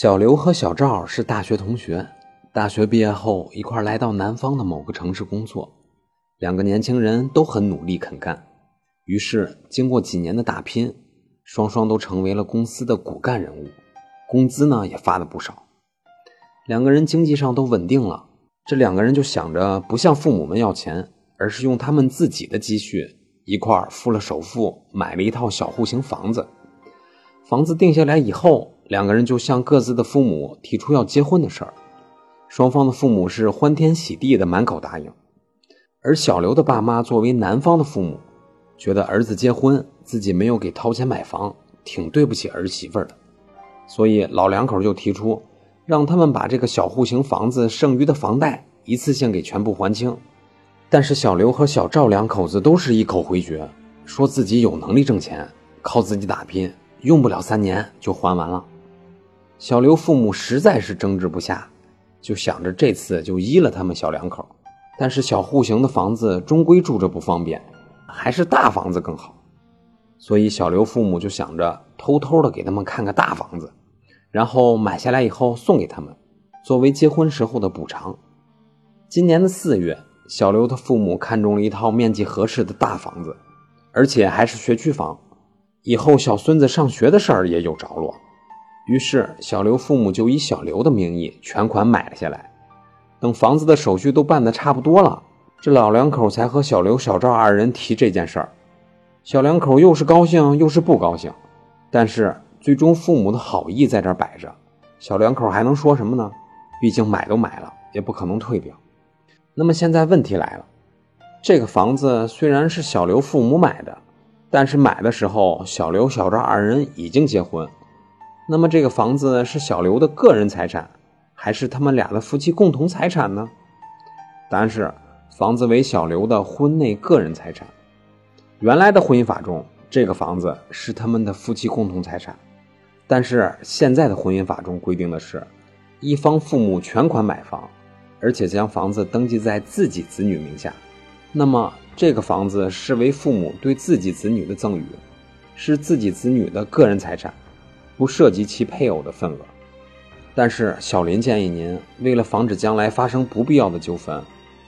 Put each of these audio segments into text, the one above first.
小刘和小赵是大学同学，大学毕业后一块来到南方的某个城市工作。两个年轻人都很努力肯干，于是经过几年的打拼，双双都成为了公司的骨干人物，工资呢也发了不少。两个人经济上都稳定了，这两个人就想着不向父母们要钱，而是用他们自己的积蓄一块付了首付，买了一套小户型房子。房子定下来以后。两个人就向各自的父母提出要结婚的事儿，双方的父母是欢天喜地的满口答应，而小刘的爸妈作为男方的父母，觉得儿子结婚自己没有给掏钱买房，挺对不起儿媳妇的，所以老两口就提出让他们把这个小户型房子剩余的房贷一次性给全部还清，但是小刘和小赵两口子都是一口回绝，说自己有能力挣钱，靠自己打拼，用不了三年就还完了。小刘父母实在是争执不下，就想着这次就依了他们小两口。但是小户型的房子终归住着不方便，还是大房子更好。所以小刘父母就想着偷偷的给他们看个大房子，然后买下来以后送给他们，作为结婚时候的补偿。今年的四月，小刘的父母看中了一套面积合适的大房子，而且还是学区房，以后小孙子上学的事儿也有着落。于是，小刘父母就以小刘的名义全款买了下来。等房子的手续都办得差不多了，这老两口才和小刘、小赵二人提这件事儿。小两口又是高兴又是不高兴，但是最终父母的好意在这摆着，小两口还能说什么呢？毕竟买都买了，也不可能退掉。那么现在问题来了，这个房子虽然是小刘父母买的，但是买的时候小刘、小赵二人已经结婚。那么这个房子是小刘的个人财产，还是他们俩的夫妻共同财产呢？答案是，房子为小刘的婚内个人财产。原来的婚姻法中，这个房子是他们的夫妻共同财产，但是现在的婚姻法中规定的是，一方父母全款买房，而且将房子登记在自己子女名下，那么这个房子视为父母对自己子女的赠与，是自己子女的个人财产。不涉及其配偶的份额，但是小林建议您，为了防止将来发生不必要的纠纷，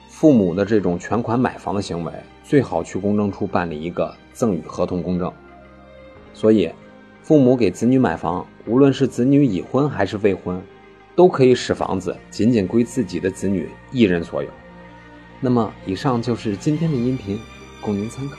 父母的这种全款买房的行为，最好去公证处办理一个赠与合同公证。所以，父母给子女买房，无论是子女已婚还是未婚，都可以使房子仅仅归自己的子女一人所有。那么，以上就是今天的音频，供您参考。